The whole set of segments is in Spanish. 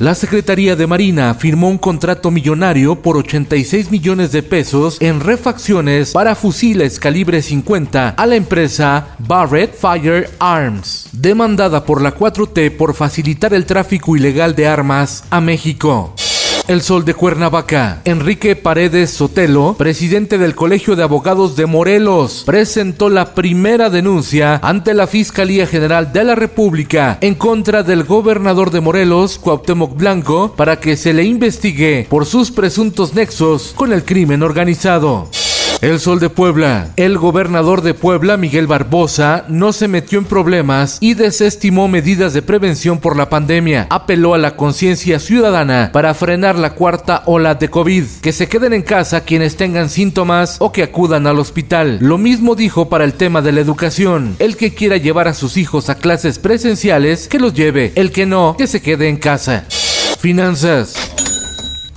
La Secretaría de Marina firmó un contrato millonario por 86 millones de pesos en refacciones para fusiles calibre 50 a la empresa Barrett Firearms, demandada por la 4T por facilitar el tráfico ilegal de armas a México. El Sol de Cuernavaca. Enrique Paredes Sotelo, presidente del Colegio de Abogados de Morelos, presentó la primera denuncia ante la Fiscalía General de la República en contra del gobernador de Morelos, Cuauhtémoc Blanco, para que se le investigue por sus presuntos nexos con el crimen organizado. El Sol de Puebla. El gobernador de Puebla, Miguel Barbosa, no se metió en problemas y desestimó medidas de prevención por la pandemia. Apeló a la conciencia ciudadana para frenar la cuarta ola de COVID. Que se queden en casa quienes tengan síntomas o que acudan al hospital. Lo mismo dijo para el tema de la educación. El que quiera llevar a sus hijos a clases presenciales, que los lleve. El que no, que se quede en casa. Finanzas.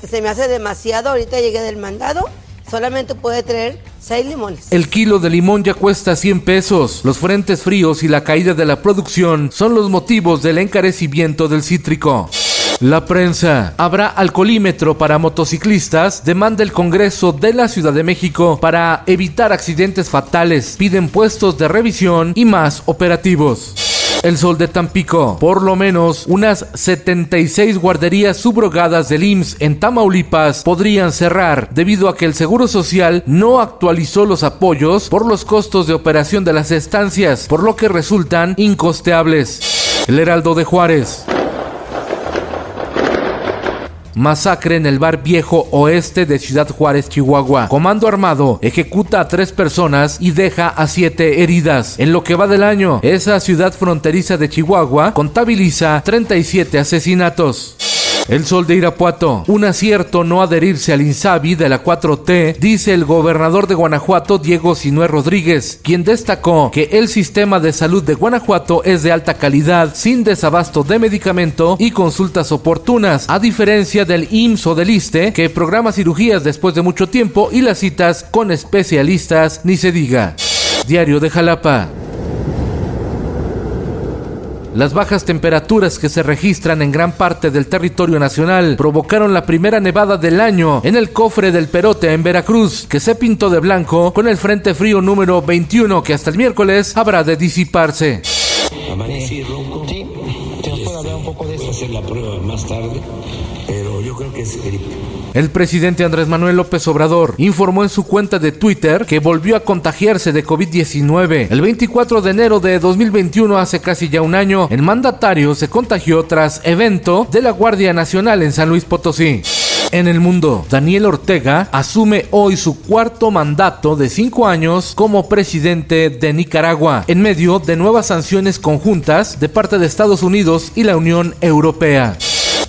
Se me hace demasiado, ahorita llegué del mandado solamente puede traer 6 limones. El kilo de limón ya cuesta 100 pesos. Los frentes fríos y la caída de la producción son los motivos del encarecimiento del cítrico. La prensa. Habrá alcoholímetro para motociclistas. Demanda el Congreso de la Ciudad de México para evitar accidentes fatales. Piden puestos de revisión y más operativos. El Sol de Tampico. Por lo menos unas 76 guarderías subrogadas del IMSS en Tamaulipas podrían cerrar debido a que el Seguro Social no actualizó los apoyos por los costos de operación de las estancias, por lo que resultan incosteables. El Heraldo de Juárez. Masacre en el bar Viejo Oeste de Ciudad Juárez, Chihuahua. Comando armado ejecuta a tres personas y deja a siete heridas. En lo que va del año, esa ciudad fronteriza de Chihuahua contabiliza 37 asesinatos. El Sol de Irapuato. Un acierto no adherirse al INSABI de la 4T, dice el gobernador de Guanajuato, Diego Sinué Rodríguez, quien destacó que el sistema de salud de Guanajuato es de alta calidad, sin desabasto de medicamento y consultas oportunas, a diferencia del IMSS o del ISTE, que programa cirugías después de mucho tiempo y las citas con especialistas, ni se diga. Diario de Jalapa. Las bajas temperaturas que se registran en gran parte del territorio nacional provocaron la primera nevada del año en el cofre del Perote en Veracruz, que se pintó de blanco con el Frente Frío número 21 que hasta el miércoles habrá de disiparse. El presidente Andrés Manuel López Obrador informó en su cuenta de Twitter que volvió a contagiarse de COVID-19. El 24 de enero de 2021, hace casi ya un año, el mandatario se contagió tras evento de la Guardia Nacional en San Luis Potosí. En el mundo, Daniel Ortega asume hoy su cuarto mandato de cinco años como presidente de Nicaragua, en medio de nuevas sanciones conjuntas de parte de Estados Unidos y la Unión Europea.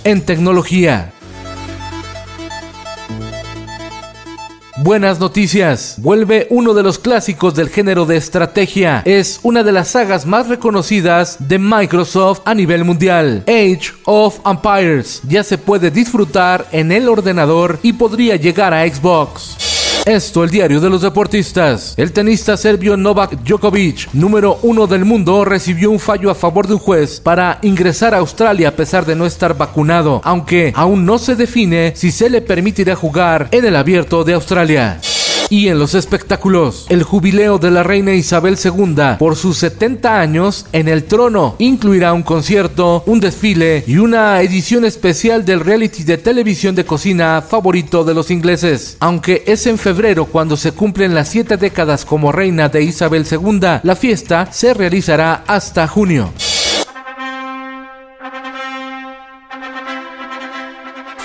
En tecnología, Buenas noticias. Vuelve uno de los clásicos del género de estrategia. Es una de las sagas más reconocidas de Microsoft a nivel mundial. Age of Empires. Ya se puede disfrutar en el ordenador y podría llegar a Xbox. Esto, el diario de los deportistas. El tenista serbio Novak Djokovic, número uno del mundo, recibió un fallo a favor de un juez para ingresar a Australia a pesar de no estar vacunado, aunque aún no se define si se le permitirá jugar en el abierto de Australia. Y en los espectáculos, el jubileo de la reina Isabel II por sus 70 años en el trono incluirá un concierto, un desfile y una edición especial del reality de televisión de cocina favorito de los ingleses. Aunque es en febrero cuando se cumplen las 7 décadas como reina de Isabel II, la fiesta se realizará hasta junio.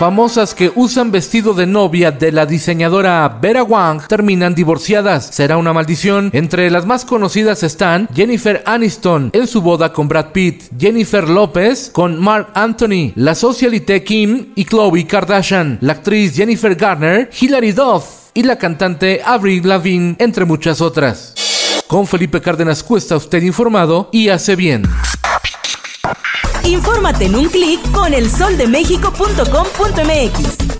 Famosas que usan vestido de novia de la diseñadora Vera Wang terminan divorciadas. Será una maldición. Entre las más conocidas están Jennifer Aniston en su boda con Brad Pitt, Jennifer López con Mark Anthony, la socialité Kim y Khloe Kardashian, la actriz Jennifer Garner, Hilary Duff y la cantante Avril Lavigne, entre muchas otras. Con Felipe Cárdenas Cuesta usted informado y hace bien. Infórmate en un clic con elsoldemexico.com.mx.